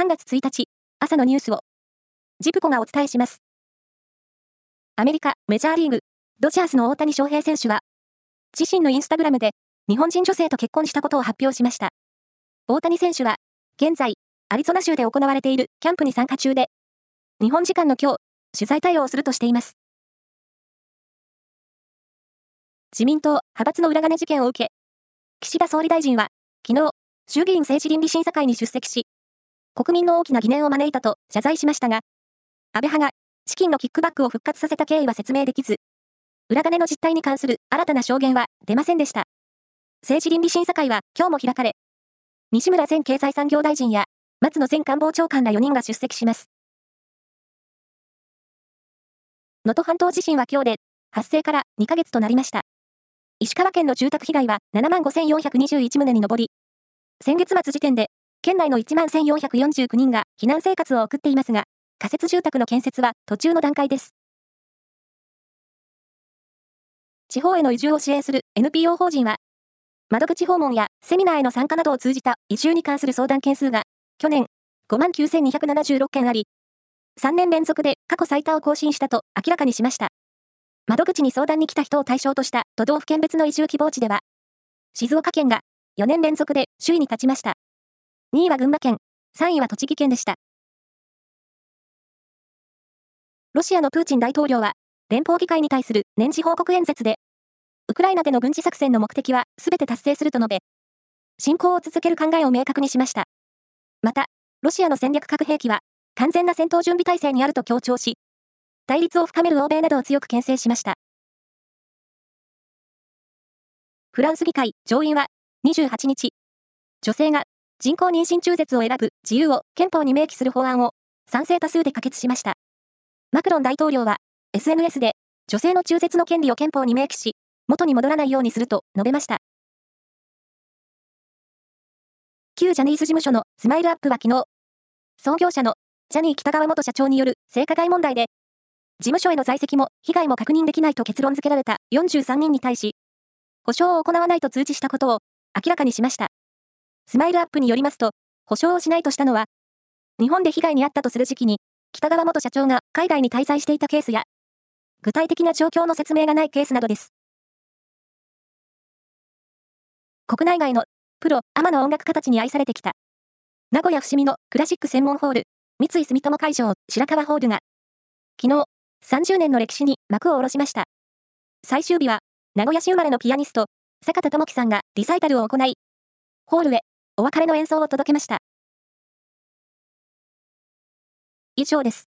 3月1日、朝のニュースを、ジプコがお伝えします。アメリカ、メジャーリーグ、ドジャースの大谷翔平選手は、自身のインスタグラムで、日本人女性と結婚したことを発表しました。大谷選手は、現在、アリゾナ州で行われているキャンプに参加中で、日本時間の今日、取材対応をするとしています。自民党派閥の裏金事件を受け、岸田総理大臣は、昨日、衆議院政治倫理審査会に出席し、国民の大きな疑念を招いたと謝罪しましたが、安倍派が資金のキックバックを復活させた経緯は説明できず、裏金の実態に関する新たな証言は出ませんでした。政治倫理審査会は今日も開かれ、西村前経済産業大臣や松野前官房長官ら4人が出席します。能登半島地震は今日で発生から2ヶ月となりました。石川県の住宅被害は7万5421棟に上り、先月末時点で、県内の1万1449人が避難生活を送っていますが、仮設住宅の建設は途中の段階です。地方への移住を支援する NPO 法人は、窓口訪問やセミナーへの参加などを通じた移住に関する相談件数が、去年5万9276件あり、3年連続で過去最多を更新したと明らかにしました。窓口に相談に来た人を対象とした都道府県別の移住希望地では、静岡県が4年連続で首位に立ちました。2位は群馬県、3位は栃木県でした。ロシアのプーチン大統領は、連邦議会に対する年次報告演説で、ウクライナでの軍事作戦の目的は全て達成すると述べ、侵攻を続ける考えを明確にしました。また、ロシアの戦略核兵器は、完全な戦闘準備体制にあると強調し、対立を深める欧米などを強く牽制しました。フランス議会上院は28日、女性が人工妊娠中絶を選ぶ自由を憲法に明記する法案を賛成多数で可決しました。マクロン大統領は SNS で女性の中絶の権利を憲法に明記し、元に戻らないようにすると述べました。旧ジャニーズ事務所のスマイルアップは昨日、創業者のジャニー北川元社長による性加害問題で事務所への在籍も被害も確認できないと結論付けられた43人に対し、保証を行わないと通知したことを明らかにしました。スマイルアップによりますと、保証をしないとしたのは、日本で被害に遭ったとする時期に、北川元社長が海外に滞在していたケースや、具体的な状況の説明がないケースなどです。国内外のプロ、アマの音楽家たちに愛されてきた、名古屋伏見のクラシック専門ホール、三井住友会場白川ホールが、昨日、30年の歴史に幕を下ろしました。最終日は、名古屋市生まれのピアニスト、坂田智樹さんがリサイタルを行い、ホールへお別れの演奏を届けました。以上です。